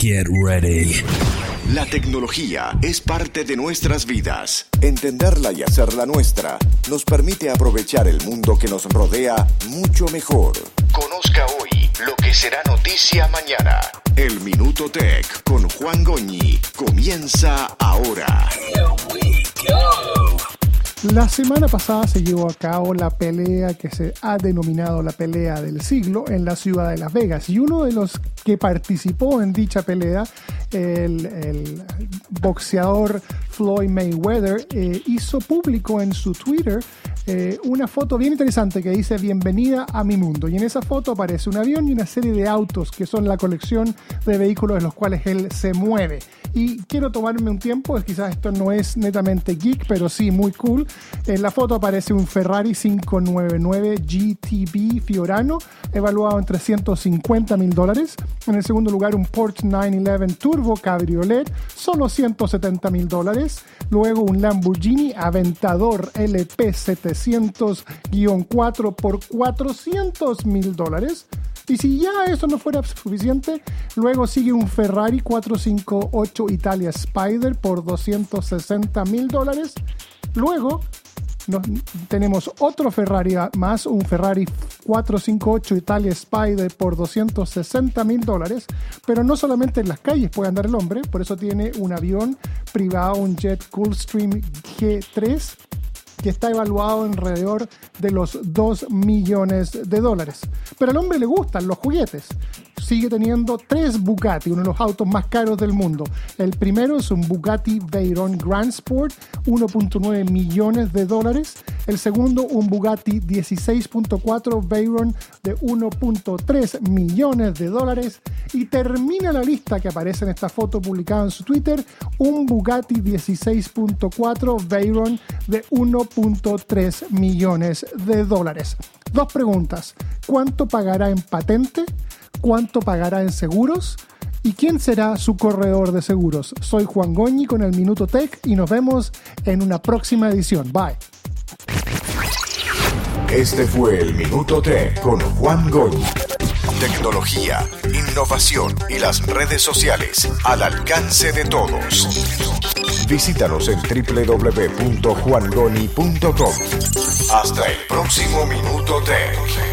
Get ready. La tecnología es parte de nuestras vidas. Entenderla y hacerla nuestra nos permite aprovechar el mundo que nos rodea mucho mejor. Conozca hoy lo que será noticia mañana. El Minuto Tech con Juan Goñi comienza ahora. La semana pasada se llevó a cabo la pelea que se ha denominado la pelea del siglo en la ciudad de Las Vegas y uno de los que participó en dicha pelea, el, boxeador Floyd Mayweather, eh, hizo público en su Twitter eh, una foto bien interesante que dice Bienvenida a mi mundo. Y en esa foto aparece un avión y una serie de autos que son la colección de vehículos en los cuales él se mueve. Y quiero tomarme un tiempo, quizás esto no es netamente geek, pero sí muy cool. En la foto aparece un Ferrari 599 GTB Fiorano, evaluado en 350 mil dólares. En el segundo lugar, un Porsche 911 Turbo Cabriolet, solo 170 mil dólares. Luego un Lamborghini Aventador LP 700-4 por 400 mil dólares. Y si ya eso no fuera suficiente, luego sigue un Ferrari 458 Italia Spider por 260 mil dólares. Luego tenemos otro Ferrari más, un Ferrari 458 Italia Spider por 260 mil dólares, pero no solamente en las calles puede andar el hombre, por eso tiene un avión privado, un Jet Coolstream G3 que está evaluado en alrededor de los 2 millones de dólares. Pero al hombre le gustan los juguetes sigue teniendo tres Bugatti, uno de los autos más caros del mundo. El primero es un Bugatti Veyron Grand Sport, 1.9 millones de dólares. El segundo, un Bugatti 16.4 Veyron de 1.3 millones de dólares. Y termina la lista que aparece en esta foto publicada en su Twitter, un Bugatti 16.4 Veyron de 1.3 millones de dólares. Dos preguntas. ¿Cuánto pagará en patente? Cuánto pagará en seguros y quién será su corredor de seguros. Soy Juan Goñi con el Minuto Tech y nos vemos en una próxima edición. Bye. Este fue el Minuto Tech con Juan Goñi. Tecnología, innovación y las redes sociales al alcance de todos. Visítanos en www.juangoni.com. Hasta el próximo Minuto Tech.